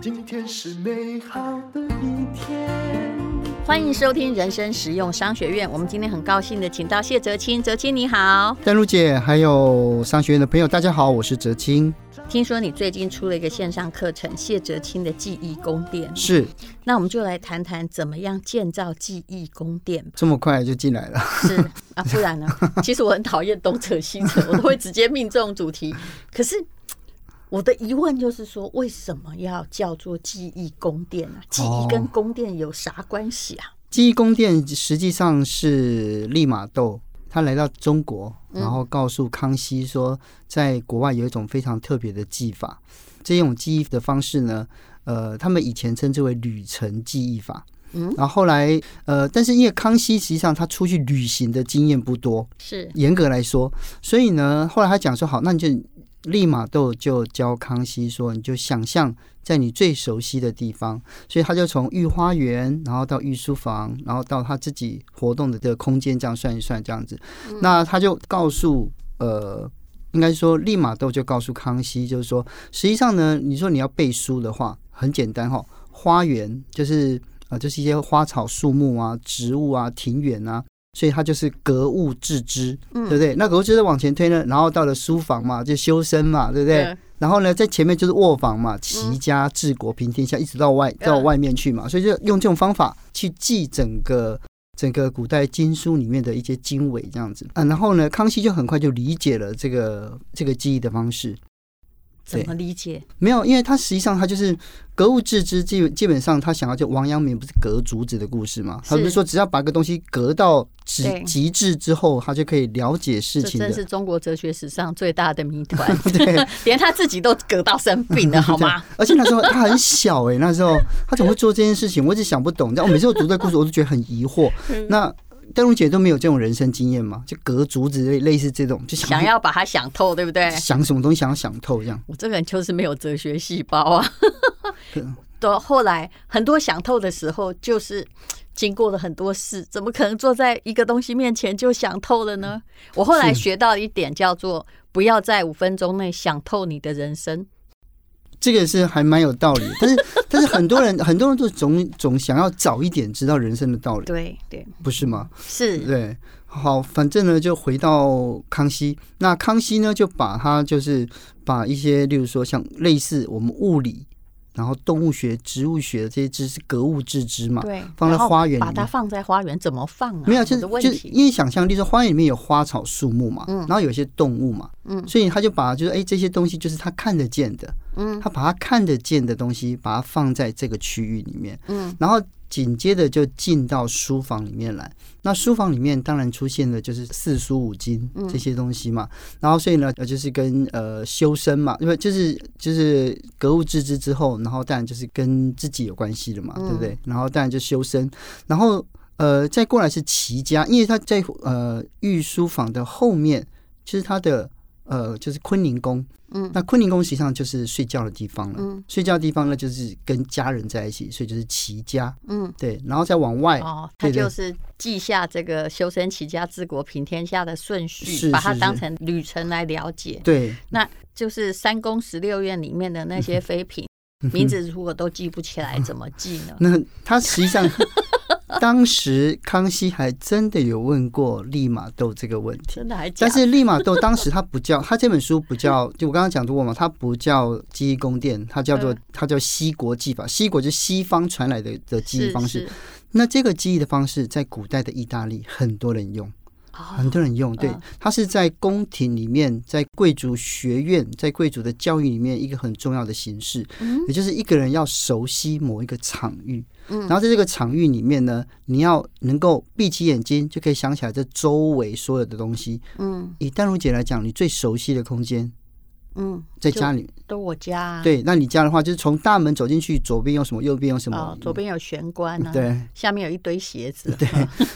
今天是美好的一天。欢迎收听人生实用商学院。我们今天很高兴的请到谢哲青，哲青你好，丹如姐，还有商学院的朋友，大家好，我是哲青。听说你最近出了一个线上课程，谢哲青的记忆宫殿。是，那我们就来谈谈怎么样建造记忆宫殿。这么快就进来了？是啊，不然呢？其实我很讨厌东扯西扯，我都会直接命中主题。可是。我的疑问就是说，为什么要叫做记忆宫殿啊？记忆跟宫殿有啥关系啊？记忆宫殿实际上是利玛窦，他来到中国，然后告诉康熙说，在国外有一种非常特别的技法。这种记忆的方式呢，呃，他们以前称之为旅程记忆法。嗯，然后后来，呃，但是因为康熙实际上他出去旅行的经验不多，是严格来说，所以呢，后来他讲说，好，那你就。利玛窦就教康熙说：“你就想象在你最熟悉的地方，所以他就从御花园，然后到御书房，然后到他自己活动的这个空间，这样算一算，这样子。那他就告诉呃，应该说利玛窦就告诉康熙，就是说，实际上呢，你说你要背书的话，很简单哈，花园就是呃，就是一些花草树木啊、植物啊、庭园啊。”所以它就是格物致知，对不对？那格物致知往前推呢，然后到了书房嘛，就修身嘛，对不对？然后呢，在前面就是卧房嘛，齐家治国平天下，一直到外到外面去嘛。所以就用这种方法去记整个整个古代经书里面的一些经纬，这样子啊。然后呢，康熙就很快就理解了这个这个记忆的方式。怎么理解？没有，因为他实际上他就是格物致知，基基本上他想要就王阳明不是隔竹子的故事嘛？他不是说只要把个东西隔到极极致之后，他就可以了解事情。这真是中国哲学史上最大的谜团。对，连他自己都隔到生病了，好吗？而且那时候他很小哎、欸，那时候他怎么会做这件事情？我一直想不懂。但我每次我读这故事，我都觉得很疑惑。那。淡如姐都没有这种人生经验吗？就隔竹子类类似这种，就想，想要把它想透，对不对？想什么东西想要想透这样。我这个人就是没有哲学细胞啊。到 后来很多想透的时候，就是经过了很多事，怎么可能坐在一个东西面前就想透了呢？我后来学到一点叫做，不要在五分钟内想透你的人生。这个是还蛮有道理，但是但是很多人很多人都总总想要早一点知道人生的道理，对对，不是吗？是，对，好，反正呢就回到康熙，那康熙呢就把他就是把一些，例如说像类似我们物理。然后动物学、植物学的这些知识，格物致知嘛，对，放在花园里面，把它放在花园怎么放啊？没有，就是就是因为想象力说花园里面有花草树木嘛，嗯，然后有些动物嘛，嗯，所以他就把就是哎这些东西就是他看得见的，嗯，他把他看得见的东西把它放在这个区域里面，嗯，然后。紧接着就进到书房里面来，那书房里面当然出现的就是四书五经这些东西嘛，然后所以呢，呃，就是跟呃修身嘛，因为就是就是格物致知之后，然后当然就是跟自己有关系的嘛，对不对？然后当然就修身，然后呃再过来是齐家，因为他在呃御书房的后面，就是他的呃就是坤宁宫。嗯，那坤宁宫实际上就是睡觉的地方了。嗯，睡觉的地方呢，就是跟家人在一起，所以就是齐家。嗯，对，然后再往外，哦，他就是记下这个修身齐家治国平天下的顺序，把它当成旅程来了解。对，那就是三宫十六院里面的那些妃嫔名字，如果都记不起来，怎么记呢？那他实际上。当时康熙还真的有问过利玛窦这个问题，真的还假？但是利玛窦当时他不叫 他这本书不叫，就我刚刚讲过嘛，他不叫记忆宫殿，他叫做他叫西国记法，西国就是西方传来的的记忆方式。那这个记忆的方式在古代的意大利很多人用。很多人用，对，它是在宫廷里面，在贵族学院，在贵族的教育里面一个很重要的形式，也就是一个人要熟悉某一个场域，然后在这个场域里面呢，你要能够闭起眼睛就可以想起来这周围所有的东西。嗯，以淡如姐来讲，你最熟悉的空间。嗯，在家里都我家、啊。对，那你家的话，就是从大门走进去，左边有什么，右边有什么？哦，左边有玄关啊，对，下面有一堆鞋子。对，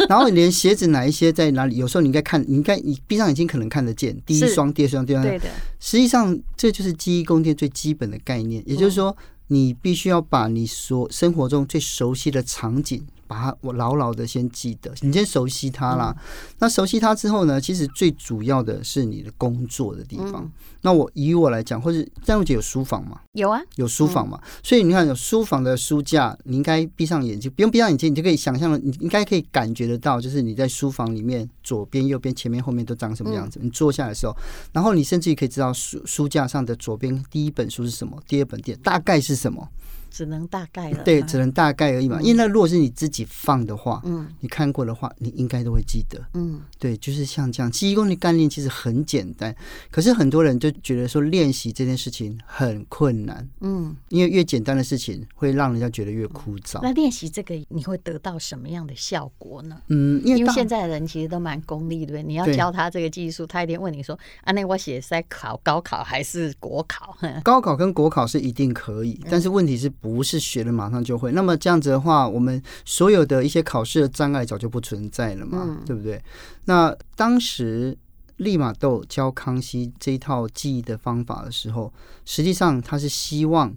然后连鞋子哪一些在哪里？有时候你应该看，你应该你闭上眼睛可能看得见，第一双、第二双、第二双。对的。实际上，这就是记忆宫殿最基本的概念，也就是说，你必须要把你所生活中最熟悉的场景。把它我牢牢的先记得，你先熟悉它啦。嗯、那熟悉它之后呢，其实最主要的是你的工作的地方。嗯、那我以我来讲，或者淡如姐有书房吗？有啊，有书房嘛。嗯、所以你看，有书房的书架，你应该闭上眼睛，不用闭上眼睛，你就可以想象了，你应该可以感觉得到，就是你在书房里面左边、右边、前面、后面都长什么样子。嗯、你坐下来的时候，然后你甚至于可以知道书书架上的左边第一本书是什么，第二本第大概是什么。只能大概了，对，只能大概而已嘛。因为那如果是你自己放的话，嗯，你看过的话，你应该都会记得，嗯，对，就是像这样。记忆功的概念其实很简单，可是很多人就觉得说练习这件事情很困难，嗯，因为越简单的事情会让人家觉得越枯燥。那练习这个你会得到什么样的效果呢？嗯，因为，因为现在的人其实都蛮功利，对不对？你要教他这个技术，他一定问你说：“啊，那我写是在考高考还是国考？”高考跟国考是一定可以，但是问题是。不是学了马上就会，那么这样子的话，我们所有的一些考试的障碍早就不存在了嘛，嗯、对不对？那当时利玛窦教康熙这一套记忆的方法的时候，实际上他是希望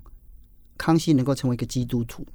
康熙能够成为一个基督徒。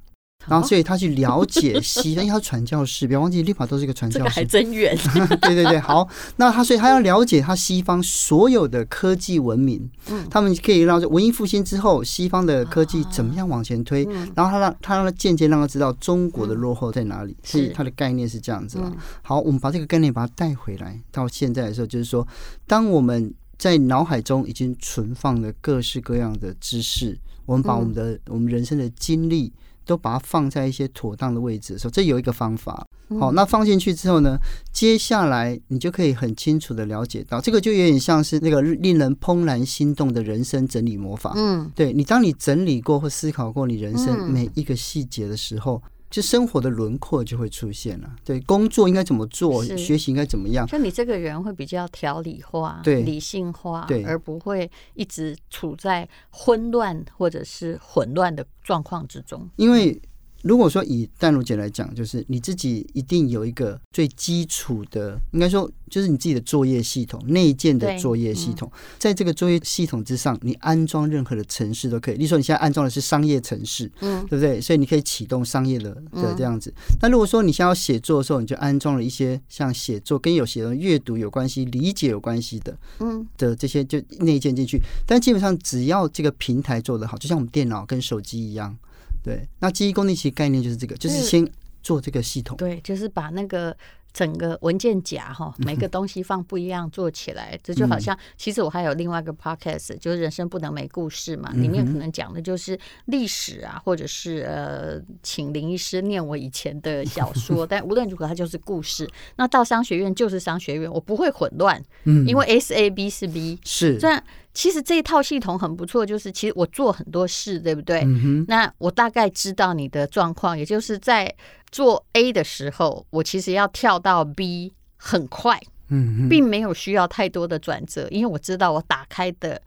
然后，所以他去了解西方，因为他传教士，不要忘记立法都是一个传教士，这个还真远。对对对，好，那他所以他要了解他西方所有的科技文明，嗯，他们可以让文艺复兴之后西方的科技怎么样往前推，然后他让他让他间接让他知道中国的落后在哪里，所以他的概念是这样子了。好，我们把这个概念把它带回来到现在的时候，就是说，当我们在脑海中已经存放了各式各样的知识，我们把我们的我们人生的经历。都把它放在一些妥当的位置的时候，这有一个方法。好，那放进去之后呢，接下来你就可以很清楚的了解到，这个就有点像是那个令人怦然心动的人生整理魔法。嗯，对你，当你整理过或思考过你人生每一个细节的时候。就生活的轮廓就会出现了，对，工作应该怎么做，学习应该怎么样？就你这个人会比较条理化，对，理性化，对，而不会一直处在混乱或者是混乱的状况之中，因为。如果说以淡如姐来讲，就是你自己一定有一个最基础的，应该说就是你自己的作业系统，内建的作业系统，在这个作业系统之上，你安装任何的城市都可以。例如说，你现在安装的是商业城市，嗯，对不对？所以你可以启动商业的的这样子。那如果说你现在要写作的时候，你就安装了一些像写作跟有写的阅读有关系、理解有关系的，嗯，的这些就内建进去。但基本上只要这个平台做得好，就像我们电脑跟手机一样。对，那记忆功能其实概念就是这个，就是先做这个系统。对，就是把那个。整个文件夹哈，每个东西放不一样做起来，这就好像其实我还有另外一个 podcast，就是人生不能没故事嘛，里面可能讲的就是历史啊，或者是呃，请林医师念我以前的小说，但无论如何它就是故事。那到商学院就是商学院，我不会混乱，因为 S A B 是 B 是。这样其实这一套系统很不错，就是其实我做很多事，对不对？那我大概知道你的状况，也就是在。做 A 的时候，我其实要跳到 B 很快，嗯，并没有需要太多的转折，因为我知道我打开的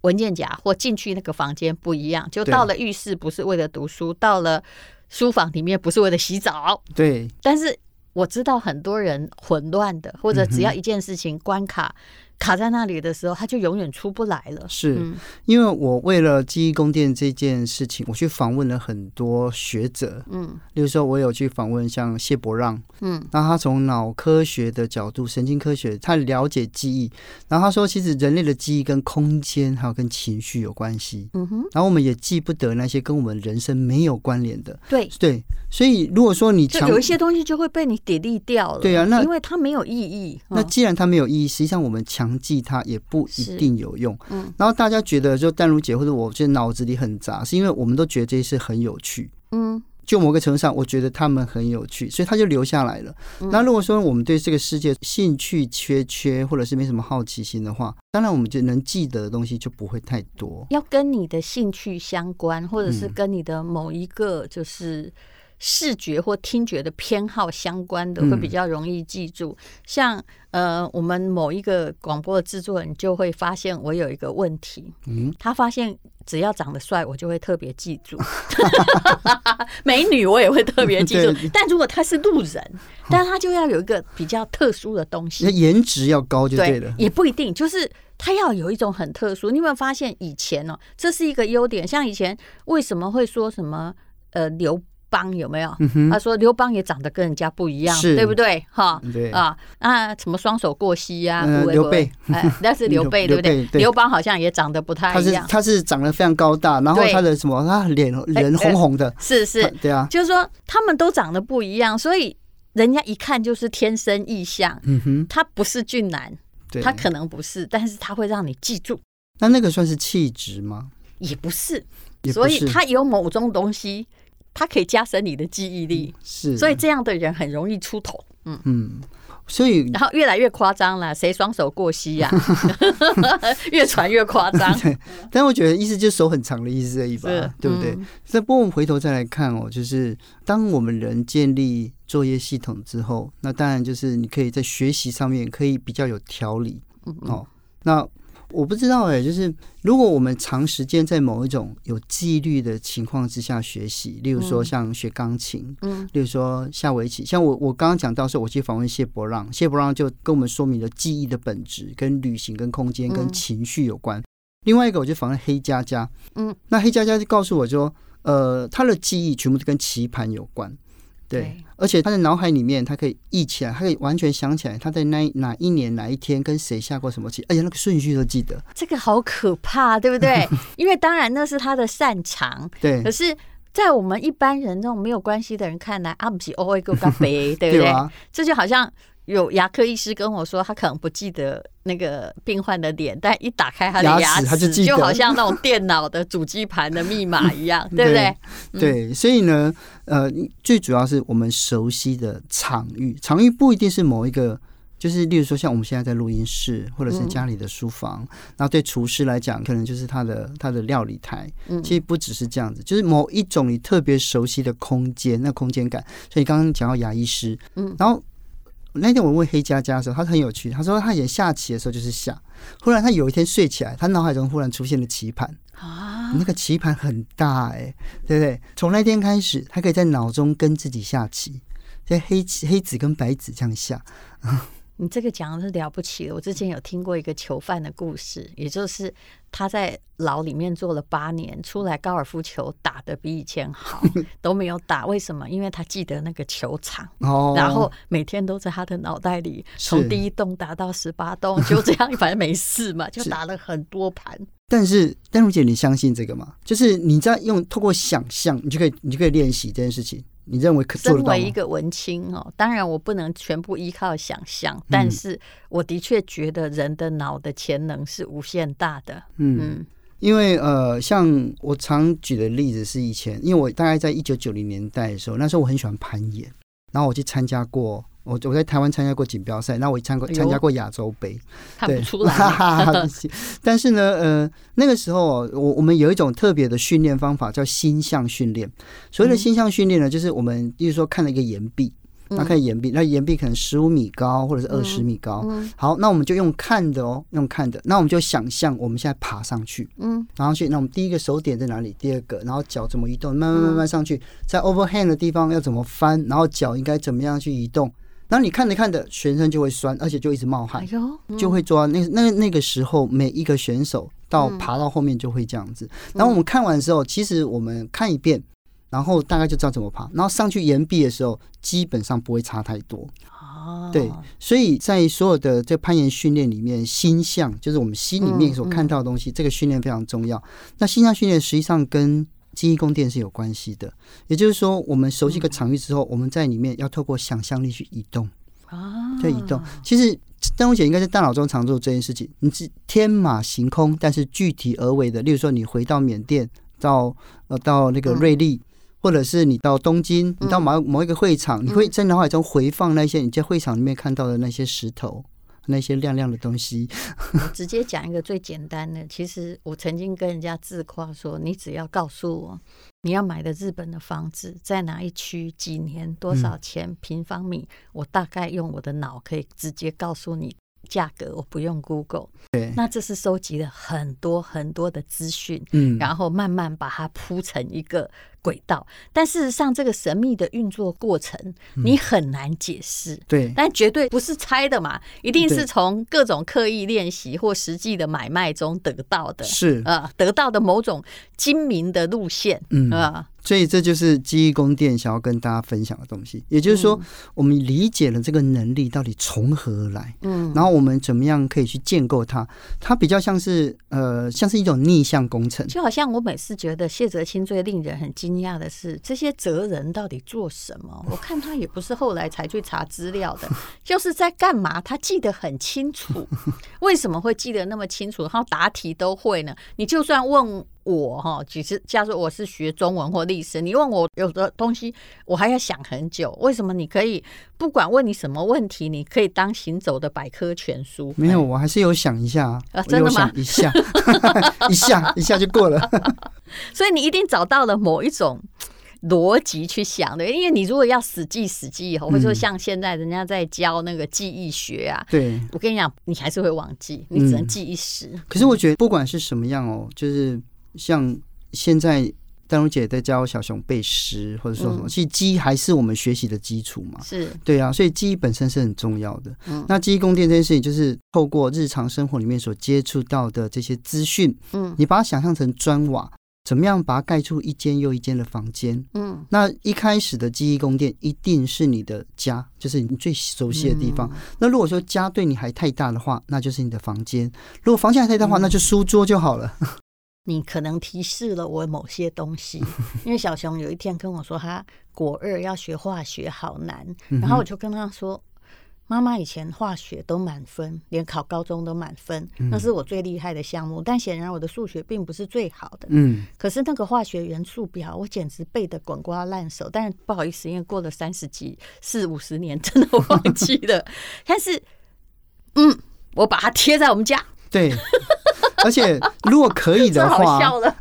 文件夹或进去那个房间不一样，就到了浴室不是为了读书，到了书房里面不是为了洗澡，对。但是我知道很多人混乱的，或者只要一件事情关卡。卡在那里的时候，他就永远出不来了。是因为我为了记忆宫殿这件事情，我去访问了很多学者。嗯，例如说，我有去访问像谢伯让。嗯，那他从脑科学的角度、神经科学，他了解记忆。然后他说，其实人类的记忆跟空间还有跟情绪有关系。嗯哼。然后我们也记不得那些跟我们人生没有关联的。对对，所以如果说你强有一些东西就会被你 delete 掉了。对啊，那因为它没有意义。那既然它没有意义，实际上我们强。记它也不一定有用，嗯，然后大家觉得就淡如姐或者我，觉得脑子里很杂，是因为我们都觉得这些事很有趣，嗯，就某个程度上，我觉得他们很有趣，所以他就留下来了。嗯、那如果说我们对这个世界兴趣缺缺，或者是没什么好奇心的话，当然我们就能记得的东西就不会太多。要跟你的兴趣相关，或者是跟你的某一个就是。视觉或听觉的偏好相关的会比较容易记住，嗯、像呃，我们某一个广播的制作人就会发现我有一个问题，嗯，他发现只要长得帅，我就会特别记住，美女我也会特别记住，但如果他是路人，但他就要有一个比较特殊的东西，颜值要高就对了，对，也不一定，就是他要有一种很特殊。你有没有发现以前呢、哦？这是一个优点，像以前为什么会说什么呃刘。邦有没有？他说刘邦也长得跟人家不一样，是。对不对？哈，对。啊，那什么双手过膝呀、刘备。哎，那是刘备，对不对？刘邦好像也长得不太一样，他是长得非常高大，然后他的什么，他脸脸红红的，是是，对啊，就是说他们都长得不一样，所以人家一看就是天生异象。嗯哼，他不是俊男，对，他可能不是，但是他会让你记住，那那个算是气质吗？也不是，所以他有某种东西，它可以加深你的记忆力，是，所以这样的人很容易出头。嗯，嗯，所以然后越来越夸张了，谁双手过膝呀、越传越夸张。但我觉得意思就是手很长的意思而已吧是，对不对嗯？那不过我们回头再来看哦，就是当我们人建立作业系统之后，那当然就是你可以在学习上面可以比较有条理嗯哦。那我不知道哎，就是如果我们长时间在某一种有纪律的情况之下学习，例如说像学钢琴，嗯。例如说下围棋，像我我刚刚讲到说，我去访问谢伯让，谢伯让就跟我们说明了记忆的本质跟旅行、跟空间、跟情绪有关。另外一个，我就访问黑佳佳，嗯，那黑佳佳就告诉我说，呃，他的记忆全部都跟棋盘有关，对，而且他的脑海里面，他可以忆起来，他可以完全想起来他在那哪一年哪一天跟谁下过什么棋，而且那个顺序都记得，这个好可怕，对不对？因为当然那是他的擅长，对可，是，在我们一般人这种没有关系的人看来，啊，不是哦，一个咖啡，对不对？吧？这就好像有牙科医师跟我说，他可能不记得那个病患的脸，但一打开他的牙牙齿他就记得就好像那种电脑的主机盘的密码一样，对不对？对，所以呢，呃，最主要是我们熟悉的场域，场域不一定是某一个，就是例如说像我们现在在录音室，或者是家里的书房，然后对厨师来讲，可能就是他的他的料理台。其实不只是这样子，就是某一种你特别熟悉的空间，那空间感。所以刚刚讲到牙医师，嗯，然后那天我问黑佳佳的时候，他很有趣，他说他以前下棋的时候就是下，忽然他有一天睡起来，他脑海中忽然出现了棋盘。啊，那个棋盘很大哎、欸，对不对？从那天开始，他可以在脑中跟自己下棋，在黑棋黑子跟白子这样下。你这个讲的是了不起的。我之前有听过一个囚犯的故事，也就是他在牢里面坐了八年，出来高尔夫球打得比以前好，都没有打。为什么？因为他记得那个球场，哦，然后每天都在他的脑袋里，从第一洞打到十八洞，就这样，反正没事嘛，就打了很多盘。但是丹如姐，你相信这个吗？就是你在用透过想象，你就可以，你就可以练习这件事情。你认为可做身到吗？为一个文青哦，当然我不能全部依靠想象，但是我的确觉得人的脑的潜能是无限大的。嗯，嗯因为呃，像我常举的例子是以前，因为我大概在一九九零年代的时候，那时候我很喜欢攀岩，然后我去参加过。我我在台湾参加过锦标赛，那我参过参加过亚洲杯，看对不出来。但是呢，呃，那个时候我我们有一种特别的训练方法，叫心象训练。所谓的心象训练呢，就是我们，比如说看了一个岩壁。那看岩壁，那岩壁可能十五米高，或者是二十米高。好，那我们就用看的哦，用看的。那我们就想象我们现在爬上去，嗯，爬上去。那我们第一个手点在哪里？第二个，然后脚怎么移动？慢慢慢慢上去，在 overhand 的地方要怎么翻？然后脚应该怎么样去移动？然后你看着看着，全身就会酸，而且就一直冒汗，就会做到那那那个时候，每一个选手到爬到后面就会这样子。然后我们看完的时候，其实我们看一遍。然后大概就知道怎么爬，然后上去岩壁的时候，基本上不会差太多。哦，对，所以在所有的这攀岩训练里面，心象就是我们心里面所看到的东西，这个训练非常重要。那心象训练实际上跟记忆宫殿是有关系的，也就是说，我们熟悉一个场域之后，我们在里面要透过想象力去移动啊，去移动。其实丹如姐应该在大脑中常做这件事情，你是天马行空，但是具体而为的。例如说，你回到缅甸，到呃到那个瑞丽。或者是你到东京，你到某某一个会场，你会在脑海中回放那些你在会场里面看到的那些石头，那些亮亮的东西。我直接讲一个最简单的，其实我曾经跟人家自夸说，你只要告诉我你要买的日本的房子在哪一区、几年、多少钱平方米，我大概用我的脑可以直接告诉你价格，我不用 Google。对，那这是收集了很多很多的资讯，嗯，然后慢慢把它铺成一个轨道，但事实上，这个神秘的运作过程你很难解释。对，但绝对不是猜的嘛，一定是从各种刻意练习或实际的买卖中得到的。是啊，得到的某种精明的路线。嗯啊。所以这就是记忆宫殿想要跟大家分享的东西，也就是说，我们理解了这个能力到底从何而来，嗯，然后我们怎么样可以去建构它？它比较像是呃，像是一种逆向工程。就好像我每次觉得谢哲清最令人很惊讶的是，这些哲人到底做什么？我看他也不是后来才去查资料的，就是在干嘛？他记得很清楚，为什么会记得那么清楚？然后答题都会呢？你就算问。我哈，其实假如我是学中文或历史，你问我有的东西，我还要想很久。为什么你可以不管问你什么问题，你可以当行走的百科全书？没有，我还是有想一下啊，真的吗？一下，一下，一下就过了。所以你一定找到了某一种逻辑去想的，因为你如果要死记死记以后，或者说像现在人家在教那个记忆学啊，对，我跟你讲，你还是会忘记，你只能记一时。嗯，可是我觉得不管是什么样哦，就是。像现在丹如姐在教小熊背诗，或者说什么，其实记忆还是我们学习的基础嘛。是对啊，所以记忆本身是很重要的。那记忆宫殿这件事情，就是透过日常生活里面所接触到的这些资讯，嗯，你把它想象成砖瓦，怎么样把它盖出一间又一间的房间？嗯，那一开始的记忆宫殿一定是你的家，就是你最熟悉的地方。那如果说家对你还太大的话，那就是你的房间；如果房间还太大的话，那就书桌就好了。你可能提示了我某些东西，因为小熊有一天跟我说，他国二要学化学好难，然后我就跟他说，妈妈以前化学都满分，连考高中都满分，那是我最厉害的项目。但显然我的数学并不是最好的，嗯，可是那个化学元素表，我简直背得滚瓜烂熟。但是不好意思，因为过了三十几、四五十年，真的忘记了。但是，嗯，我把它贴在我们家，对。而且，如果可以的 话，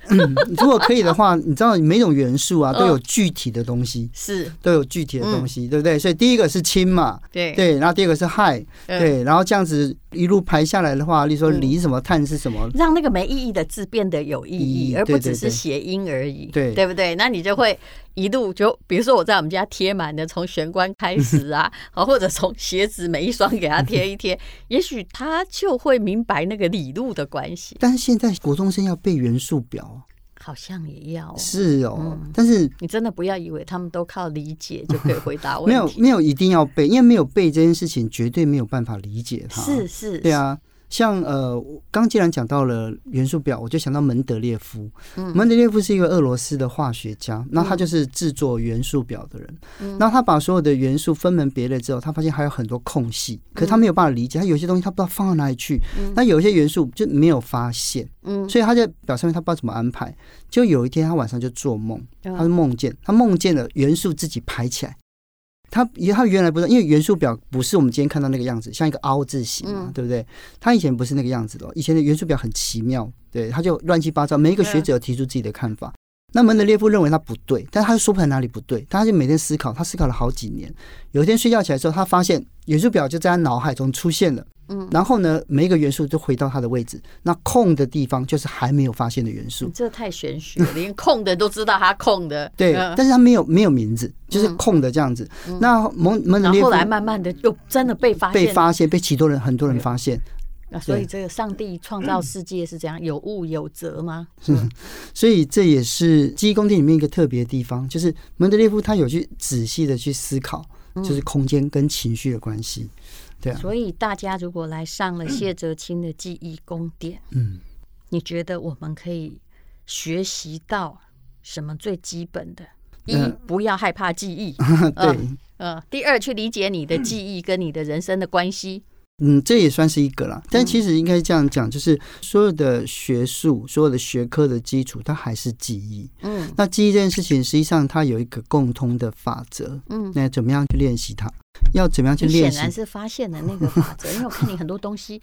嗯，如果可以的话，你知道每种元素啊都有具体的东西，是。都有具体的东西，对不对？所以第一个是氢嘛，对。对，然后第二个是氦，对，然后这样子一路排下来的话，例如说锂什么碳是什么，让那个没意义的字变得有意义，而不只是谐音而已，对。对不对？那你就会。一路就，比如说我在我们家贴满的，从玄关开始啊，好，或者从鞋子每一双给他贴一贴，也许他就会明白那个理路的关系。但是现在国中生要背元素表，好像也要是哦。但是你真的不要以为他们都靠理解就可以回答问题，没有没有一定要背，因为没有背这件事情绝对没有办法理解它。是是，对啊。像呃，刚既然讲到了元素表，我就想到门德列夫。嗯，门德列夫是一个俄罗斯的化学家，那他就是制作元素表的人。嗯，那他把所有的元素分门别类之后，他发现还有很多空隙，可是他没有办法理解，他有些东西他不知道放到哪里去。嗯，那有一些元素就没有发现。嗯，所以他在表上面他不知道怎么安排。就有一天他晚上就做梦，他就梦见他梦见了元素自己排起来。他他原来不是，因为元素表不是我们今天看到那个样子，像一个凹字形嘛，对不对？他以前不是那个样子的，以前的元素表很奇妙，对，他就乱七八糟。每一个学者提出自己的看法，那门德列夫认为他不对，但他又说不出来哪里不对，他就每天思考，他思考了好几年。有一天睡觉起来之后，他发现元素表就在他脑海中出现了。嗯，然后呢，每一个元素都回到它的位置，那空的地方就是还没有发现的元素。这太玄学了，连空的都知道它空的。对，但是它没有没有名字，就是空的这样子。那蒙蒙德列夫后来慢慢的又真的被发现，被发现，被许多人很多人发现。那所以这个上帝创造世界是这样，有物有责吗？所以这也是记忆宫殿里面一个特别的地方，就是蒙德列夫他有去仔细的去思考，就是空间跟情绪的关系。对啊，所以大家如果来上了谢哲青的记忆宫殿，嗯，你觉得我们可以学习到什么最基本的？一，不要害怕记忆，对，呃，第二，去理解你的记忆跟你的人生的关系。嗯，这也算是一个啦。但其实应该这样讲，就是所有的学术、所有的学科的基础，它还是记忆。嗯，那记忆这件事情，实际上它有一个共通的法则。嗯，那怎么样去练习它？要怎么样去练习？显然是发现了那个法则，因为我看你很多东西，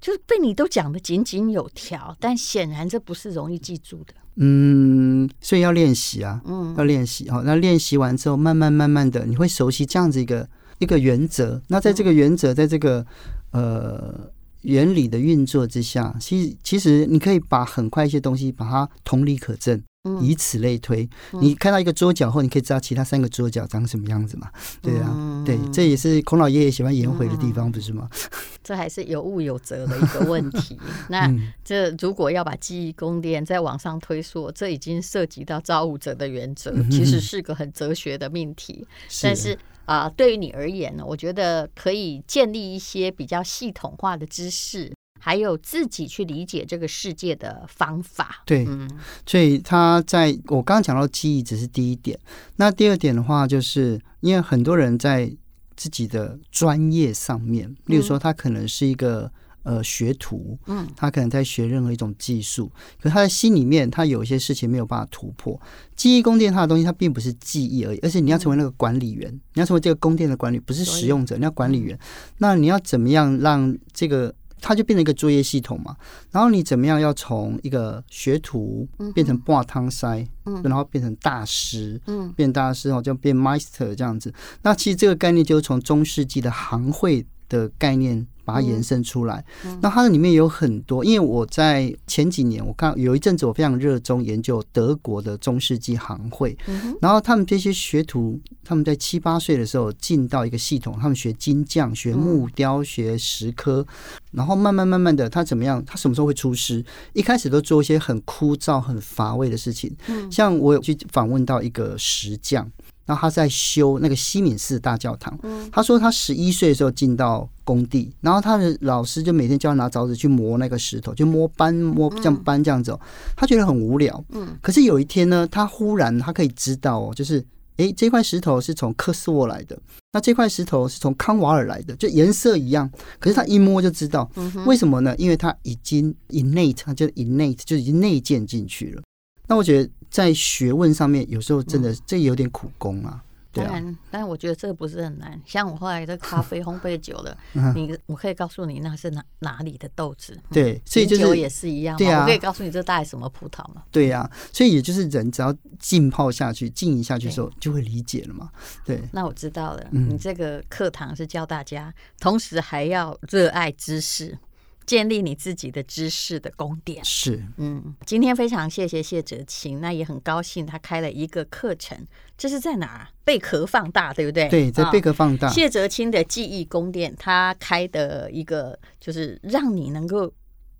就是被你都讲得井井有条，但显然这不是容易记住的。嗯，所以要练习啊，嗯，要练习。好，那练习完之后，慢慢慢慢的，你会熟悉这样子一个。一个原则，那在这个原则，在这个呃原理的运作之下，其实其实你可以把很快一些东西把它同理可证，以此类推。你看到一个桌角后，你可以知道其他三个桌角长什么样子嘛？对啊，对，这也是孔老爷爷喜欢颜回的地方，不是吗？这还是有物有责的一个问题。那这如果要把记忆宫殿再往上推溯，这已经涉及到造物者的原则，其实是个很哲学的命题。但是啊，对于你而言呢，我觉得可以建立一些比较系统化的知识。还有自己去理解这个世界的方法。对，嗯，所以他在我刚刚讲到记忆只是第一点，那第二点的话，就是因为很多人在自己的专业上面，例如说他可能是一个呃学徒，嗯，他可能在学任何一种技术，可他的心里面他有一些事情没有办法突破。记忆宫殿它的东西，它并不是记忆而已，而且你要成为那个管理员，你要成为这个宫殿的管理，不是使用者，你要管理员。那你要怎么样让这个？它就变成一个作业系统嘛，然后你怎么样要从一个学徒变成挂汤筛，嗯，然后变成大师，嗯，变大师哦，就变 master 这样子。那其实这个概念就是从中世纪的行会的概念。把它延伸出来，嗯、那它的里面有很多。因为我在前几年，我看有一阵子，我非常热衷研究德国的中世纪行会。嗯、然后他们这些学徒，他们在七八岁的时候进到一个系统，他们学金匠、学木雕、学石刻，然后慢慢慢慢的，他怎么样？他什么时候会出师？一开始都做一些很枯燥、很乏味的事情。像我有去访问到一个石匠。然后他在修那个西敏寺大教堂。他说他十一岁的时候进到工地，然后他的老师就每天叫他拿凿子去磨那个石头，就摸搬摸像搬这样子。他觉得很无聊。嗯可是有一天呢，他忽然他可以知道哦，就是诶，这块石头是从科斯沃来的，那这块石头是从康瓦尔来的，就颜色一样。可是他一摸就知道，为什么呢？因为他已经 innate，他就 innate 就已经内建进去了。那我觉得。在学问上面，有时候真的这有点苦功啊。对啊，当然，但是我觉得这个不是很难。像我后来的咖啡烘焙久了，你我可以告诉你那是哪哪里的豆子。对，所以就是也是一样。对啊，我可以告诉你这大概什么葡萄嘛。对呀，所以也就是人只要浸泡下去、浸一下去的时候，就会理解了嘛。对，那我知道了。你这个课堂是教大家，同时还要热爱知识。建立你自己的知识的宫殿是，嗯，今天非常谢谢谢哲清，那也很高兴他开了一个课程，这是在哪儿？贝壳放大，对不对？对，在贝壳放大。谢哲清的记忆宫殿，他开的一个就是让你能够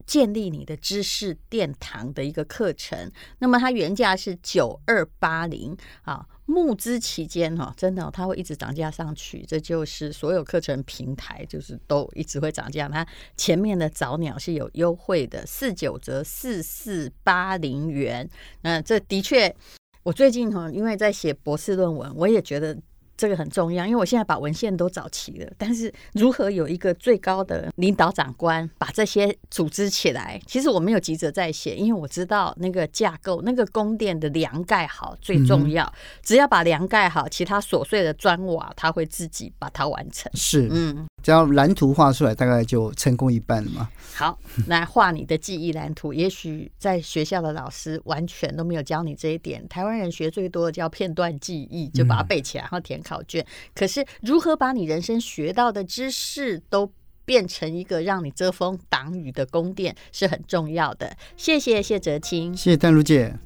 建立你的知识殿堂的一个课程。那么它原价是九二八零啊。募资期间哈，真的它会一直涨价上去，这就是所有课程平台就是都一直会涨价。它前面的早鸟是有优惠的，四九折四四八零元。那这的确，我最近哈，因为在写博士论文，我也觉得。这个很重要，因为我现在把文献都找齐了。但是如何有一个最高的领导长官把这些组织起来？其实我没有急着在写，因为我知道那个架构、那个宫殿的梁盖好最重要。嗯、只要把梁盖好，其他琐碎的砖瓦它会自己把它完成。是，嗯，只要蓝图画出来，大概就成功一半了嘛。好，来画你的记忆蓝图。也许在学校的老师完全都没有教你这一点。台湾人学最多的叫片段记忆，就把它背起来，然后填考。卷，可是如何把你人生学到的知识都变成一个让你遮风挡雨的宫殿是很重要的。谢谢谢哲青，谢谢丹如姐。